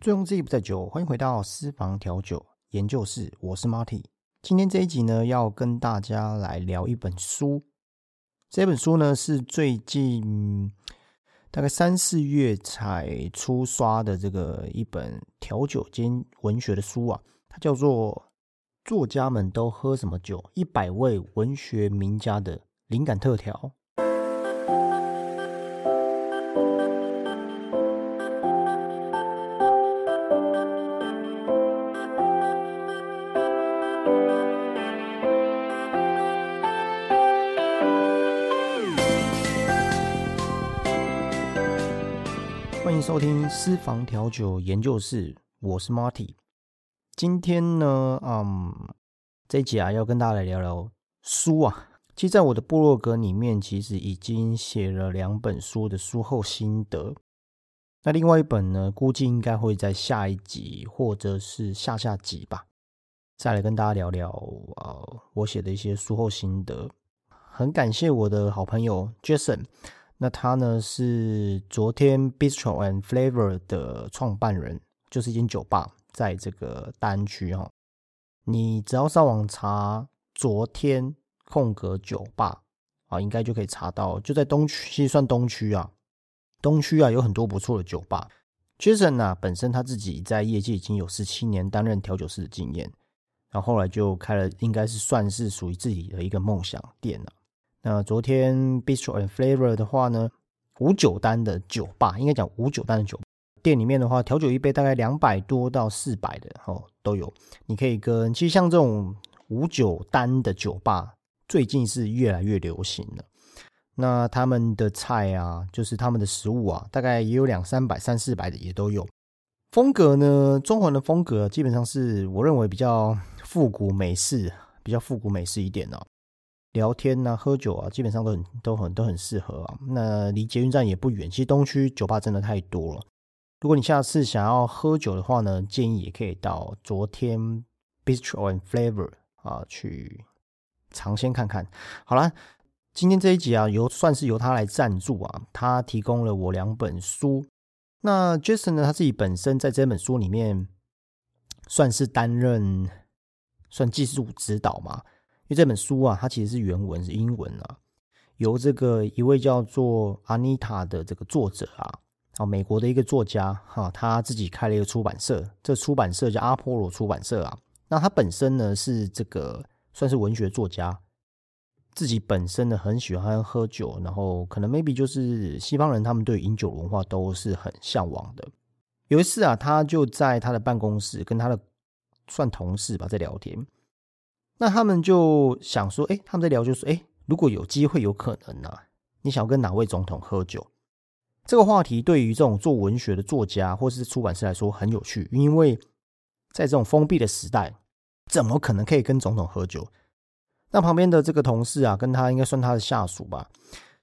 醉翁之意不在酒，欢迎回到私房调酒研究室，我是 Marty。今天这一集呢，要跟大家来聊一本书。这本书呢，是最近大概三四月才出刷的这个一本调酒兼文学的书啊，它叫做《作家们都喝什么酒？一百位文学名家的灵感特调》。私房调酒研究室，我是 Marty。今天呢，嗯，这一集啊，要跟大家来聊聊书啊。其实，在我的部落格里面，其实已经写了两本书的书后心得。那另外一本呢，估计应该会在下一集或者是下下集吧，再来跟大家聊聊呃，我写的一些书后心得。很感谢我的好朋友 Jason。那他呢是昨天 Bistro and Flavor 的创办人，就是一间酒吧，在这个大安区哈。你只要上网查“昨天空格酒吧”啊，应该就可以查到，就在东区，其实算东区啊。东区啊有很多不错的酒吧。Jason 啊本身他自己在业界已经有十七年担任调酒师的经验，然后后来就开了，应该是算是属于自己的一个梦想店了。那昨天 Bistro and Flavor 的话呢，无酒单的酒吧，应该讲无酒单的酒店里面的话，调酒一杯大概两百多到四百的哦都有。你可以跟其实像这种无酒单的酒吧，最近是越来越流行了。那他们的菜啊，就是他们的食物啊，大概也有两三百、三四百的也都有。风格呢，中环的风格基本上是我认为比较复古美式，比较复古美式一点哦。聊天呐，喝酒啊，基本上都很都很都很适合啊。那离捷运站也不远，其实东区酒吧真的太多了。如果你下次想要喝酒的话呢，建议也可以到昨天 Bistro and Flavor 啊去尝鲜看看。好了，今天这一集啊，由算是由他来赞助啊，他提供了我两本书。那 Jason 呢，他自己本身在这本书里面算是担任算技术指导嘛。因为这本书啊，它其实是原文是英文啊，由这个一位叫做阿妮塔的这个作者啊，啊，美国的一个作家哈，他自己开了一个出版社，这出版社叫阿波罗出版社啊。那他本身呢是这个算是文学作家，自己本身呢很喜欢喝酒，然后可能 maybe 就是西方人他们对饮酒文化都是很向往的。有一次啊，他就在他的办公室跟他的算同事吧在聊天。那他们就想说，哎，他们在聊，就说，哎，如果有机会，有可能呢，你想要跟哪位总统喝酒？这个话题对于这种做文学的作家或是出版社来说很有趣，因为在这种封闭的时代，怎么可能可以跟总统喝酒？那旁边的这个同事啊，跟他应该算他的下属吧，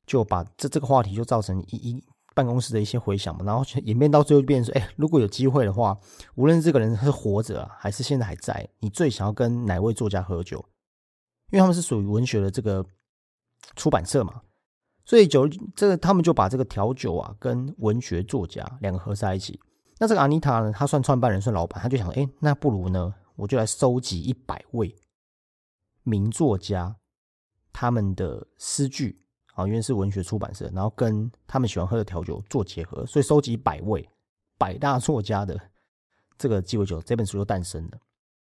就把这这个话题就造成一一。办公室的一些回想嘛，然后演变到最后就变成说：哎，如果有机会的话，无论这个人是活着还是现在还在，你最想要跟哪位作家喝酒？因为他们是属于文学的这个出版社嘛，所以酒这个他们就把这个调酒啊跟文学作家两个合在一起。那这个阿妮塔呢，她算创办人，算老板，他就想：哎，那不如呢，我就来收集一百位名作家他们的诗句。啊，因为是文学出版社，然后跟他们喜欢喝的调酒做结合，所以收集百位百大作家的这个鸡尾酒，这本书就诞生了。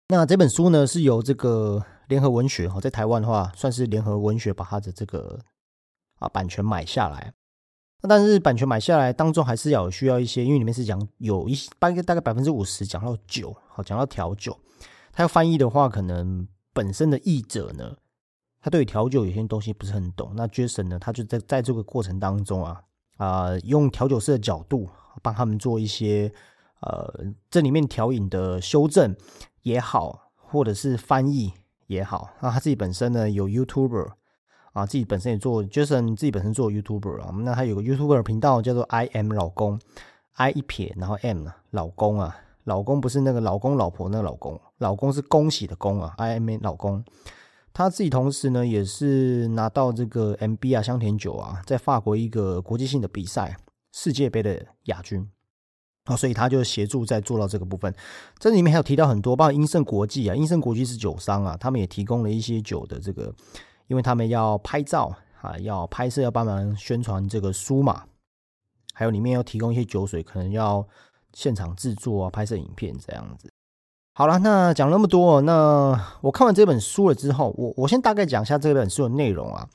那这本书呢，是由这个联合文学哈，在台湾的话，算是联合文学把它的这个啊版权买下来。那但是版权买下来当中，还是要需要一些，因为里面是讲有一大概大概百分之五十讲到酒，好讲到调酒，他要翻译的话，可能本身的译者呢。他对调酒有些东西不是很懂，那 Jason 呢？他就在在这个过程当中啊啊，用调酒师的角度帮他们做一些呃这里面调饮的修正也好，或者是翻译也好。那他自己本身呢有 YouTuber 啊，自己本身也做 Jason 自己本身做 YouTuber 啊。那他有个 YouTuber 频道叫做 I M 老公，I 一撇然后 M 老公啊，老公不是那个老公老婆那个老公，老公是恭喜的恭啊，I M 老公。他自己同时呢，也是拿到这个 MB 啊香甜酒啊，在法国一个国际性的比赛世界杯的亚军。啊，所以他就协助在做到这个部分。这里面还有提到很多，包括英盛国际啊，英盛国际是酒商啊，他们也提供了一些酒的这个，因为他们要拍照啊，要拍摄，要帮忙宣传这个书嘛，还有里面要提供一些酒水，可能要现场制作啊，拍摄影片这样子。好了，那讲那么多，那我看完这本书了之后，我我先大概讲一下这本书的内容啊，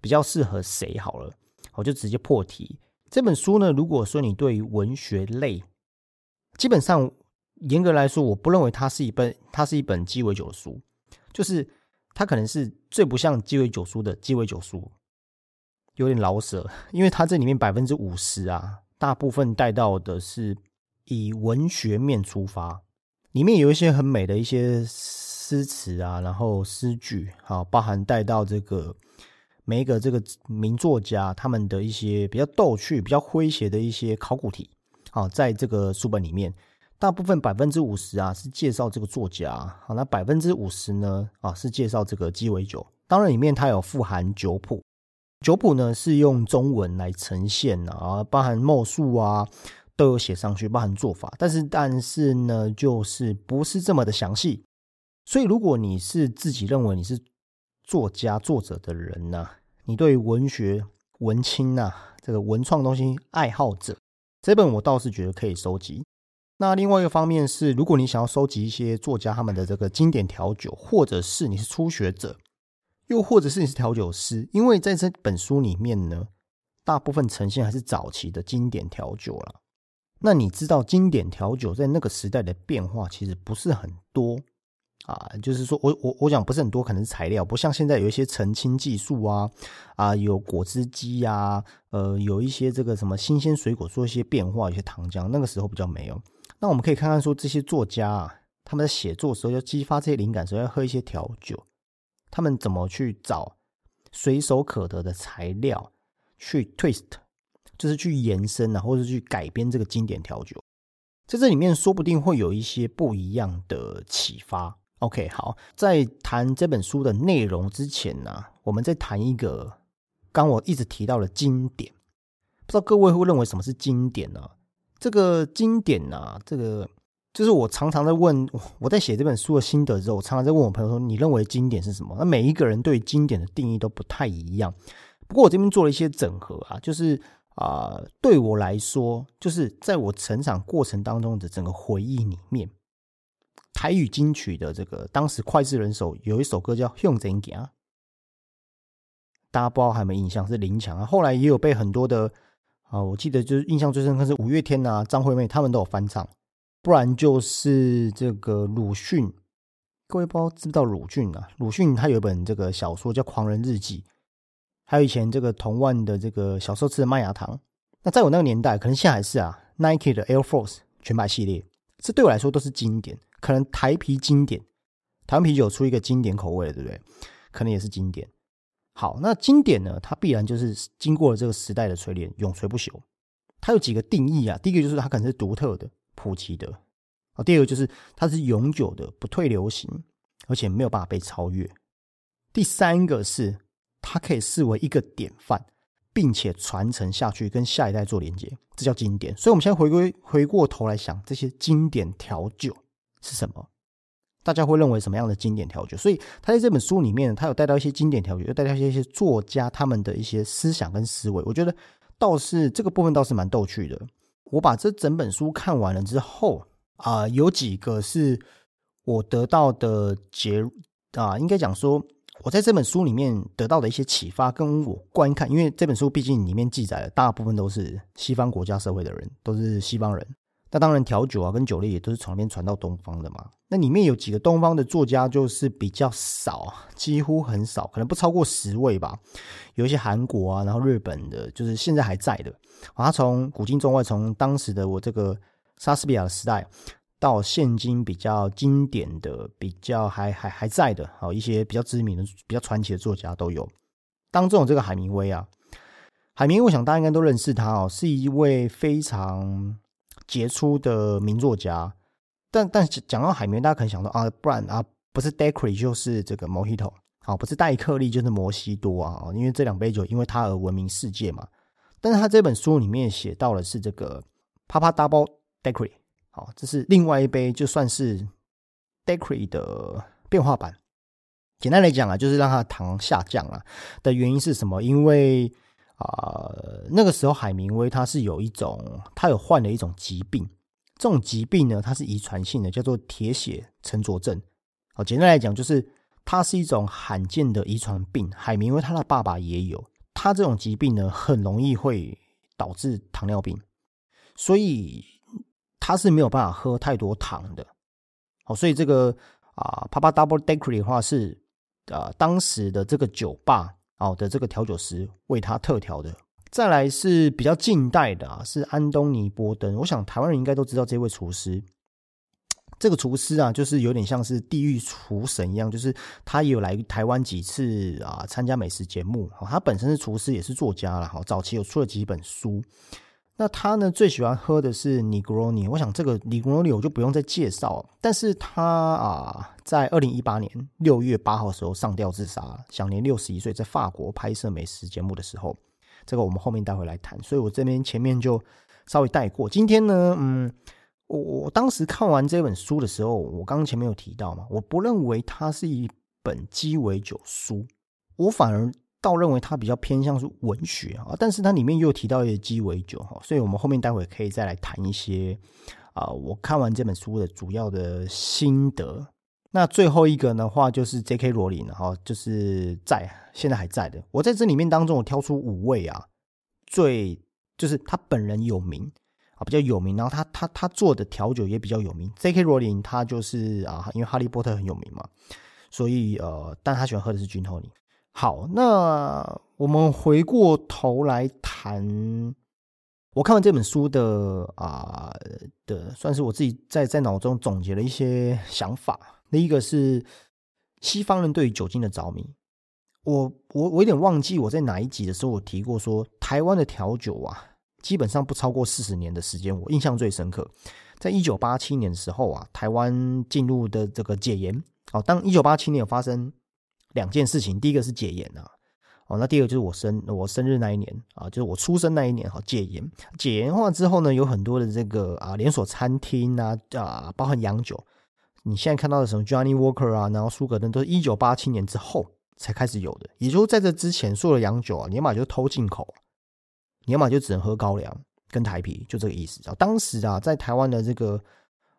比较适合谁好了，我就直接破题。这本书呢，如果说你对于文学类，基本上严格来说，我不认为它是一本它是一本鸡尾酒的书，就是它可能是最不像鸡尾酒书的鸡尾酒书，有点老舍，因为它这里面百分之五十啊，大部分带到的是以文学面出发。里面有一些很美的一些诗词啊，然后诗句，好，包含带到这个每一个这个名作家他们的一些比较逗趣、比较诙谐的一些考古题，好，在这个书本里面，大部分百分之五十啊是介绍这个作家，好，那百分之五十呢啊是介绍这个鸡尾酒，当然里面它有富含酒谱，酒谱呢是用中文来呈现啊，包含墨数啊。都有写上去，包含做法，但是但是呢，就是不是这么的详细。所以，如果你是自己认为你是作家、作者的人呢，你对文学、文青呐，这个文创东西爱好者，这本我倒是觉得可以收集。那另外一个方面是，如果你想要收集一些作家他们的这个经典调酒，或者是你是初学者，又或者是你是调酒师，因为在这本书里面呢，大部分呈现还是早期的经典调酒了。那你知道经典调酒在那个时代的变化其实不是很多啊，就是说我我我讲不是很多，可能是材料，不像现在有一些澄清技术啊啊，有果汁机呀，呃，有一些这个什么新鲜水果做一些变化，有些糖浆，那个时候比较没有。那我们可以看看说这些作家啊，他们在写作时候要激发这些灵感时候要喝一些调酒，他们怎么去找随手可得的材料去 twist。就是去延伸啊，或者去改编这个经典调酒，在这里面说不定会有一些不一样的启发。OK，好，在谈这本书的内容之前呢，我们再谈一个刚我一直提到的经典。不知道各位会认为什么是经典呢？这个经典呢，这个就是我常常在问，我在写这本书的心得之后，我常常在问我朋友说，你认为经典是什么？那每一个人对经典的定义都不太一样。不过我这边做了一些整合啊，就是。啊，对我来说，就是在我成长过程当中的整个回忆里面，台语金曲的这个当时脍炙人口有一首歌叫《向前行》，大家不知道还有没有印象？是林强啊，后来也有被很多的啊，我记得就是印象最深刻是五月天啊、张惠妹他们都有翻唱，不然就是这个鲁迅，各位不知道知不知道鲁迅啊？鲁迅他有一本这个小说叫《狂人日记》。还有以前这个同万的这个小时候吃的麦芽糖，那在我那个年代，可能现在还是啊，Nike 的 Air Force 全白系列，这对我来说都是经典。可能台啤经典，台湾啤酒出一个经典口味，对不对？可能也是经典。好，那经典呢，它必然就是经过了这个时代的锤炼，永垂不朽。它有几个定义啊？第一个就是它可能是独特的、普及的啊；第二个就是它是永久的、不退流行，而且没有办法被超越；第三个是。它可以视为一个典范，并且传承下去，跟下一代做连接，这叫经典。所以，我们现在回归回过头来想，这些经典调酒是什么？大家会认为什么样的经典调酒？所以，他在这本书里面，他有带到一些经典调酒，又带到一些一些作家他们的一些思想跟思维。我觉得倒是这个部分倒是蛮逗趣的。我把这整本书看完了之后啊，有几个是我得到的结啊，应该讲说。我在这本书里面得到的一些启发，跟我观看，因为这本书毕竟里面记载的大部分都是西方国家社会的人，都是西方人。那当然，调酒啊跟酒类也都是从那边传到东方的嘛。那里面有几个东方的作家，就是比较少，几乎很少，可能不超过十位吧。有一些韩国啊，然后日本的，就是现在还在的。他从古今中外，从当时的我这个莎士比亚的时代。到现今比较经典的、比较还还还在的，好一些比较知名的、比较传奇的作家都有。当中这个海明威啊，海明威，我想大家应该都认识他哦，是一位非常杰出的名作家。但但讲到海明威，大家可能想到啊，不然啊，不是 Daiquiri 就是这个 Mojito，好，不是戴克利就是摩西多啊，因为这两杯酒因为他而闻名世界嘛。但是他这本书里面写到的是这个 Papa Double Daiquiri，好，这是另外一杯，就算是 Daiquiri 的变化版。简单来讲啊，就是让它糖下降啊的原因是什么？因为啊，那个时候海明威他是有一种，他有患了一种疾病，这种疾病呢，它是遗传性的，叫做铁血沉着症。好，简单来讲，就是它是一种罕见的遗传病。海明威他的爸爸也有，他这种疾病呢，很容易会导致糖尿病，所以他是没有办法喝太多糖的。好，所以这个啊，Papa Double Daiquiri 的话是。啊，当时的这个酒吧哦的这个调酒师为他特调的。再来是比较近代的啊，是安东尼波登。我想台湾人应该都知道这位厨师。这个厨师啊，就是有点像是地狱厨神一样，就是他也有来台湾几次啊，参加美食节目。他本身是厨师，也是作家了。哈，早期有出了几本书。那他呢最喜欢喝的是 Negroni，我想这个 Negroni 我就不用再介绍。但是他啊，在二零一八年六月八号的时候上吊自杀，享年六十一岁，在法国拍摄美食节目的时候，这个我们后面待会来谈。所以我这边前面就稍微带过。今天呢，嗯，我我当时看完这本书的时候，我刚刚前面有提到嘛，我不认为它是一本鸡尾酒书，我反而。倒认为它比较偏向是文学啊，但是它里面又提到一些鸡尾酒哈，所以我们后面待会可以再来谈一些啊，我看完这本书的主要的心得。那最后一个的话就是 J.K. 罗琳哈，就是在现在还在的。我在这里面当中，我挑出五位啊，最就是他本人有名啊，比较有名，然后他他他做的调酒也比较有名。J.K. 罗琳他就是啊，因为哈利波特很有名嘛，所以呃，但他喜欢喝的是君托尼。好，那我们回过头来谈，我看完这本书的啊的，算是我自己在在脑中总结了一些想法。第一个是西方人对于酒精的着迷，我我我有点忘记我在哪一集的时候我提过说，台湾的调酒啊，基本上不超过四十年的时间，我印象最深刻，在一九八七年的时候啊，台湾进入的这个戒严，哦，当一九八七年发生。两件事情，第一个是戒严啊，哦，那第二个就是我生我生日那一年啊，就是我出生那一年哈，戒严戒严化之后呢，有很多的这个啊连锁餐厅啊啊，包含洋酒，你现在看到的什么 Johnny Walker 啊，然后苏格登都是一九八七年之后才开始有的，也就是在这之前，所有的洋酒啊，你要么就偷进口，你要么就只能喝高粱跟台啤，就这个意思啊。当时啊，在台湾的这个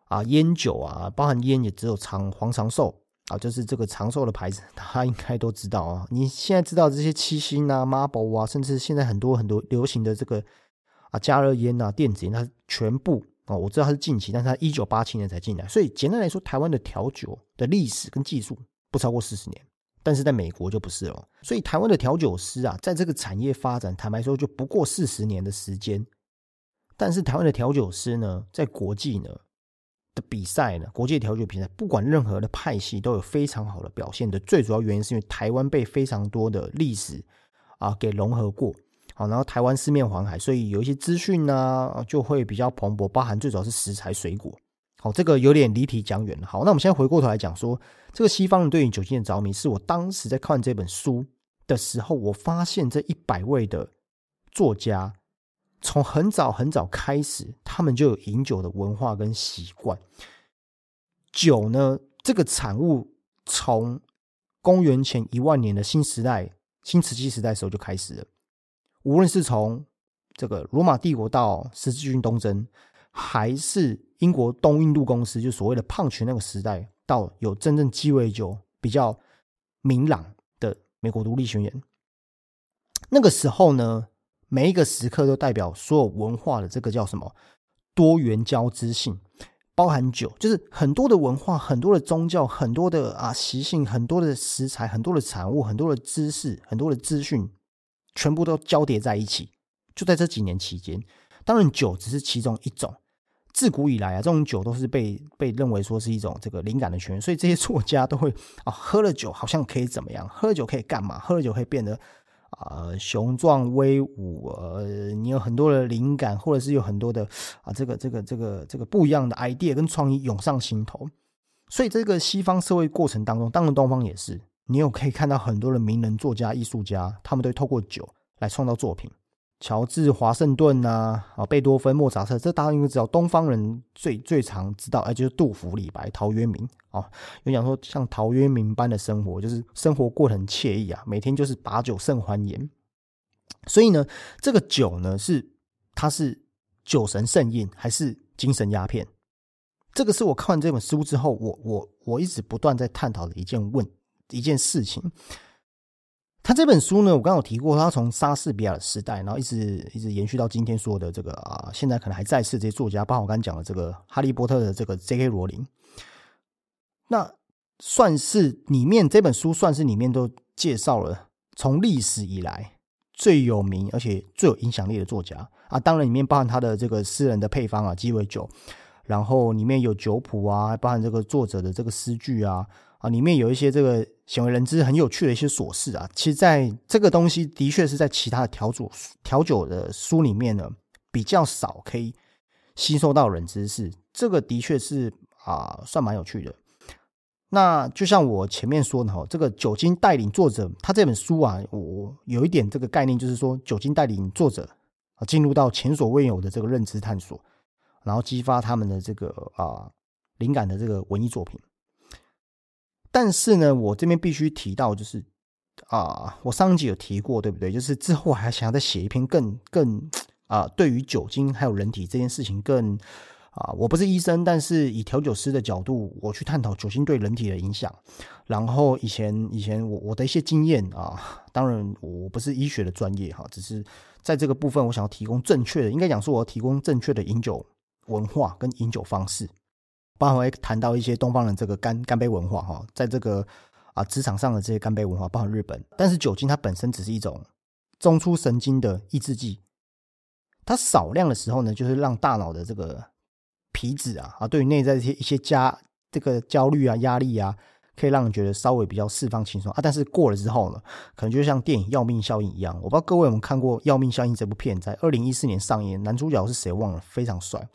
啊烟酒啊，包含烟也只有长黄长寿。啊，就是这个长寿的牌子，大家应该都知道啊。你现在知道这些七星啊、Marble 啊，甚至现在很多很多流行的这个啊加热烟啊、电子烟，它全部啊，我知道它是近期，但是它一九八七年才进来。所以简单来说，台湾的调酒的历史跟技术不超过四十年，但是在美国就不是了。所以台湾的调酒师啊，在这个产业发展，坦白说就不过四十年的时间。但是台湾的调酒师呢，在国际呢？的比赛呢，国际调酒比赛，不管任何的派系都有非常好的表现的。最主要原因是因为台湾被非常多的历史啊给融合过，好，然后台湾四面环海，所以有一些资讯呢就会比较蓬勃，包含最主要是食材水果。好，这个有点离题讲远了。好，那我们现在回过头来讲说，这个西方人对于酒精的着迷，是我当时在看这本书的时候，我发现这一百位的作家。从很早很早开始，他们就有饮酒的文化跟习惯。酒呢，这个产物从公元前一万年的新时代、新石器时代时候就开始了。无论是从这个罗马帝国到十字军东征，还是英国东印度公司就所谓的胖群那个时代，到有真正鸡尾酒比较明朗的美国独立宣言，那个时候呢？每一个时刻都代表所有文化的这个叫什么多元交织性，包含酒，就是很多的文化、很多的宗教、很多的啊习性、很多的食材、很多的产物、很多的知识、很多的资讯，全部都交叠在一起。就在这几年期间，当然酒只是其中一种。自古以来啊，这种酒都是被被认为说是一种这个灵感的泉源，所以这些作家都会啊喝了酒好像可以怎么样？喝了酒可以干嘛？喝了酒可以变得。啊，雄壮威武，呃，你有很多的灵感，或者是有很多的啊，这个这个这个这个不一样的 idea 跟创意涌上心头。所以，这个西方社会过程当中，当然东方也是，你有可以看到很多的名人、作家、艺术家，他们都透过酒来创造作品。乔治华盛顿呐，啊，贝多芬、莫扎特，这大家应该知道。东方人最最常知道，哎，就是杜甫、李白、陶渊明啊。有讲说，像陶渊明般的生活，就是生活过得很惬意啊，每天就是把酒甚欢颜。所以呢，这个酒呢，是它是酒神盛宴，还是精神鸦片？这个是我看完这本书之后，我我我一直不断在探讨的一件问一件事情。他这本书呢，我刚刚有提过，他从莎士比亚的时代，然后一直一直延续到今天说的这个啊，现在可能还在世这些作家，包括我刚刚讲的这个《哈利波特》的这个 J.K. 罗琳，那算是里面这本书算是里面都介绍了从历史以来最有名而且最有影响力的作家啊，当然里面包含他的这个私人的配方啊，鸡尾酒。然后里面有酒谱啊，包含这个作者的这个诗句啊，啊，里面有一些这个鲜为人知、很有趣的一些琐事啊。其实，在这个东西的确是在其他的调酒调酒的书里面呢，比较少可以吸收到人知识。这个的确是啊，算蛮有趣的。那就像我前面说的哈，这个酒精带领作者，他这本书啊，我有一点这个概念，就是说酒精带领作者啊，进入到前所未有的这个认知探索。然后激发他们的这个啊灵感的这个文艺作品，但是呢，我这边必须提到，就是啊，我上一集有提过，对不对？就是之后还想要再写一篇更更 啊，对于酒精还有人体这件事情更啊，我不是医生，但是以调酒师的角度，我去探讨酒精对人体的影响。然后以前以前我我的一些经验啊，当然我不是医学的专业哈，只是在这个部分，我想要提供正确的，应该讲说我要提供正确的饮酒。文化跟饮酒方式，包含会谈到一些东方人这个干干杯文化哈，在这个啊职场上的这些干杯文化，包含日本。但是酒精它本身只是一种中枢神经的抑制剂，它少量的时候呢，就是让大脑的这个皮质啊啊，对于内在一些一些加这个焦虑啊、压力啊。可以让人觉得稍微比较释放轻松啊，但是过了之后呢，可能就像电影《要命效应》一样。我不知道各位有没有看过《要命效应》这部片，在二零一四年上映，男主角是谁忘了，非常帅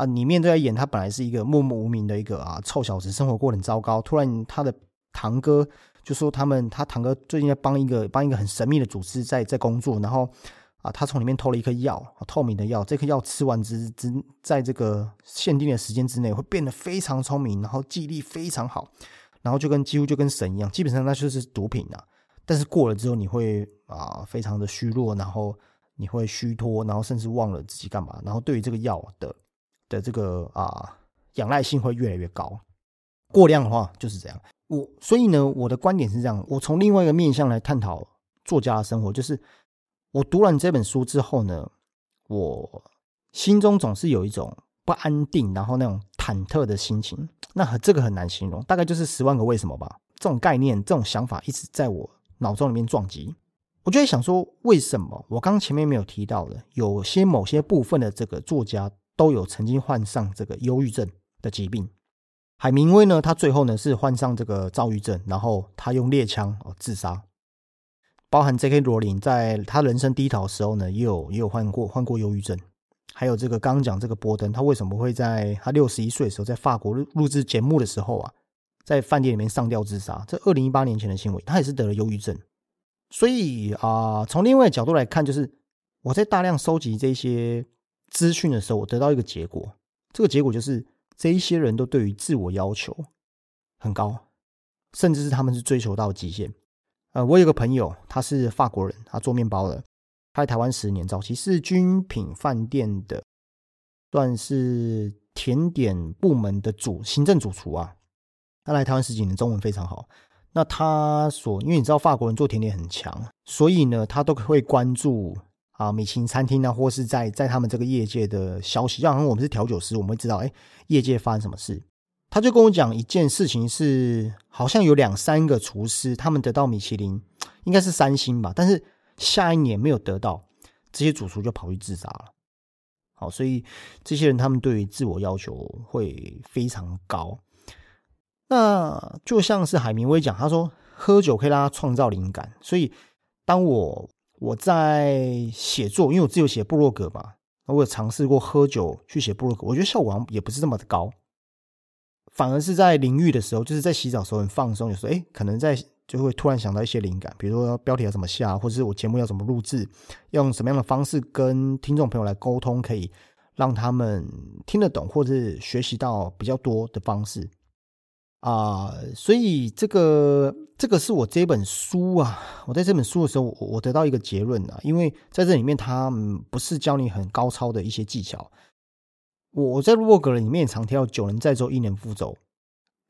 啊！里面都在演他本来是一个默默无名的一个啊臭小子，生活过得很糟糕。突然他的堂哥就说他们他堂哥最近在帮一个帮一个很神秘的组织在在工作，然后啊他从里面偷了一颗药，透明的药，这颗药吃完之之在这个限定的时间之内会变得非常聪明，然后记忆力非常好。然后就跟几乎就跟神一样，基本上那就是毒品啊。但是过了之后，你会啊非常的虚弱，然后你会虚脱，然后甚至忘了自己干嘛。然后对于这个药的的这个啊仰赖性会越来越高。过量的话就是这样。我所以呢，我的观点是这样。我从另外一个面向来探讨作家的生活，就是我读完这本书之后呢，我心中总是有一种不安定，然后那种忐忑的心情。那这个很难形容，大概就是十万个为什么吧。这种概念、这种想法一直在我脑中里面撞击。我就在想说，为什么我刚前面没有提到的，有些某些部分的这个作家都有曾经患上这个忧郁症的疾病。海明威呢，他最后呢是患上这个躁郁症，然后他用猎枪哦自杀。包含 J.K. 罗琳在他人生低潮的时候呢，也有也有患过患过忧郁症。还有这个刚刚讲这个波登，他为什么会在他六十一岁的时候，在法国录录制节目的时候啊，在饭店里面上吊自杀？这二零一八年前的新闻，他也是得了忧郁症。所以啊，从另外角度来看，就是我在大量收集这些资讯的时候，我得到一个结果，这个结果就是这一些人都对于自我要求很高，甚至是他们是追求到极限。呃，我有个朋友，他是法国人，他做面包的。他在台湾十年，早期是军品饭店的，算是甜点部门的主行政主厨啊。他来台湾十几年，中文非常好。那他所，因为你知道法国人做甜点很强，所以呢，他都会关注啊米其林餐厅啊，或是在在他们这个业界的消息。就好像我们是调酒师，我们会知道，哎，业界发生什么事。他就跟我讲一件事情，是好像有两三个厨师，他们得到米其林，应该是三星吧，但是。下一年没有得到，这些主厨就跑去自杀了。好，所以这些人他们对于自我要求会非常高。那就像是海明威讲，他说喝酒可以让他创造灵感。所以当我我在写作，因为我自己写部落格嘛，我有尝试过喝酒去写部落格，我觉得效果好像也不是这么的高。反而是在淋浴的时候，就是在洗澡时候很放松，有时候哎，可能在。就会突然想到一些灵感，比如说标题要怎么下，或者是我节目要怎么录制，用什么样的方式跟听众朋友来沟通，可以让他们听得懂，或者是学习到比较多的方式啊。所以这个这个是我这本书啊，我在这本书的时候，我得到一个结论啊，因为在这里面，它不是教你很高超的一些技巧。我在洛格里面常提到“九人在舟，一年复舟”，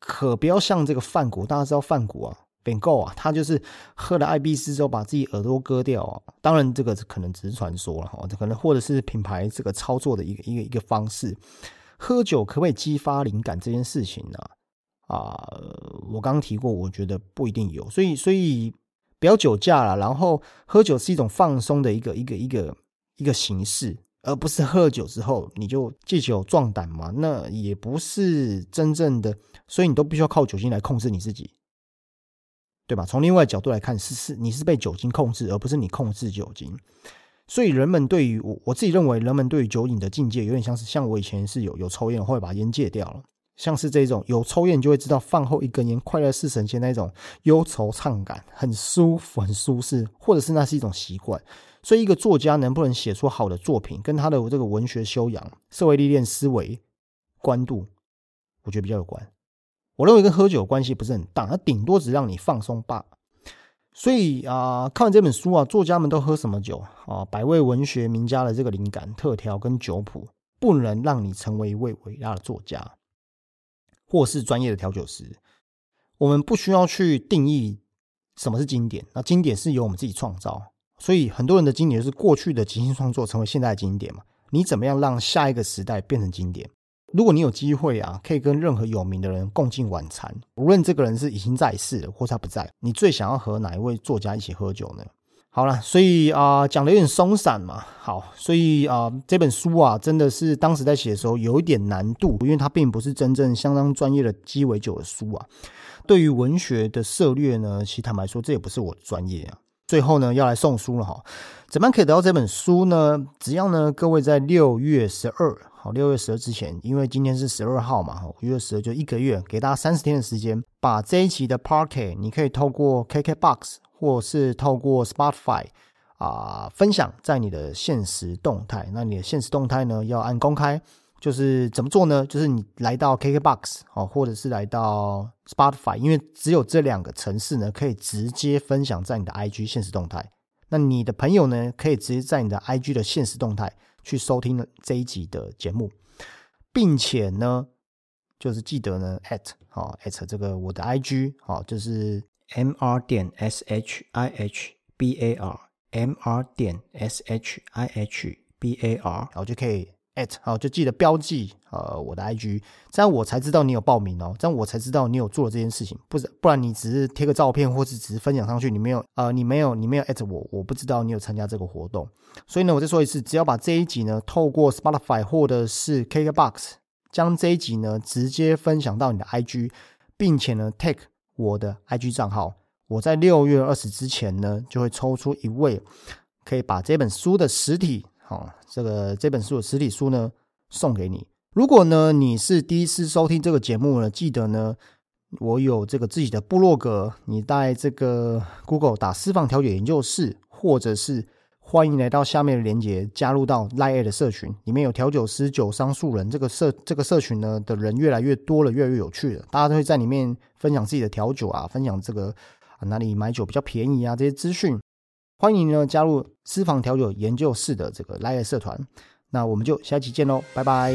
可不要像这个范谷，大家知道范谷啊。变够啊！他就是喝了艾必斯之后，把自己耳朵割掉啊。当然，这个可能只是传说了哈，这可能或者是品牌这个操作的一个一个一个方式。喝酒可不可以激发灵感这件事情呢？啊我刚刚提过，我觉得不一定有。所以，所以不要酒驾了。然后，喝酒是一种放松的一个一个一个一个形式，而不是喝酒之后你就借酒壮胆嘛。那也不是真正的，所以你都必须要靠酒精来控制你自己。对吧？从另外角度来看，是是你是被酒精控制，而不是你控制酒精。所以人们对于我我自己认为，人们对于酒瘾的境界，有点像是像我以前是有有抽烟，后来把烟戒掉了。像是这种有抽烟，就会知道饭后一根烟，快乐似神仙那种忧愁怅感，很舒服，很舒适，或者是那是一种习惯。所以一个作家能不能写出好的作品，跟他的这个文学修养、社会历练、思维宽度，我觉得比较有关。我认为跟喝酒关系不是很大，它顶多只让你放松罢了。所以啊，看完这本书啊，作家们都喝什么酒啊？百位文学名家的这个灵感特调跟酒谱，不能让你成为一位伟大的作家，或是专业的调酒师。我们不需要去定义什么是经典，那经典是由我们自己创造。所以很多人的经典就是过去的即兴创作成为现在的经典嘛？你怎么样让下一个时代变成经典？如果你有机会啊，可以跟任何有名的人共进晚餐，无论这个人是已经在世了，或他不在，你最想要和哪一位作家一起喝酒呢？好了，所以啊，讲的有点松散嘛。好，所以啊，这本书啊，真的是当时在写的时候有一点难度，因为它并不是真正相当专业的鸡尾酒的书啊。对于文学的涉略呢，其实坦白说，这也不是我的专业啊。最后呢，要来送书了哈。怎么样可以得到这本书呢？只要呢，各位在六月十二。好，六月十二之前，因为今天是十二号嘛，哈五月十二就一个月，给大家三十天的时间，把这一期的 Parky，你可以透过 KKBox 或是透过 Spotify 啊分享在你的现实动态。那你的现实动态呢，要按公开，就是怎么做呢？就是你来到 KKBox 哦，或者是来到 Spotify，因为只有这两个城市呢，可以直接分享在你的 IG 现实动态。那你的朋友呢，可以直接在你的 IG 的现实动态。去收听这一集的节目，并且呢，就是记得呢，at 好 at 这个我的 IG 好，就是 mr 点 shih bar mr 点 shih bar，然后就可以。好，就记得标记呃我的 IG，这样我才知道你有报名哦，这样我才知道你有做了这件事情，不是不然你只是贴个照片或是只是分享上去，你没有呃你没有你没有我，我不知道你有参加这个活动。所以呢，我再说一次，只要把这一集呢透过 Spotify 或者是 KKBox 将这一集呢直接分享到你的 IG，并且呢 take 我的 IG 账号，我在六月二十之前呢就会抽出一位可以把这本书的实体。好，这个这本书的实体书呢，送给你。如果呢你是第一次收听这个节目呢，记得呢，我有这个自己的部落格，你在这个 Google 打私房调解研究室，或者是欢迎来到下面的链接，加入到 Line 的社群，里面有调酒师、酒商、素人，这个社这个社群呢的人越来越多了，越来越有趣了，大家都会在里面分享自己的调酒啊，分享这个哪里买酒比较便宜啊这些资讯。欢迎呢加入私房调酒研究室的这个 Line 社团，那我们就下期见喽，拜拜。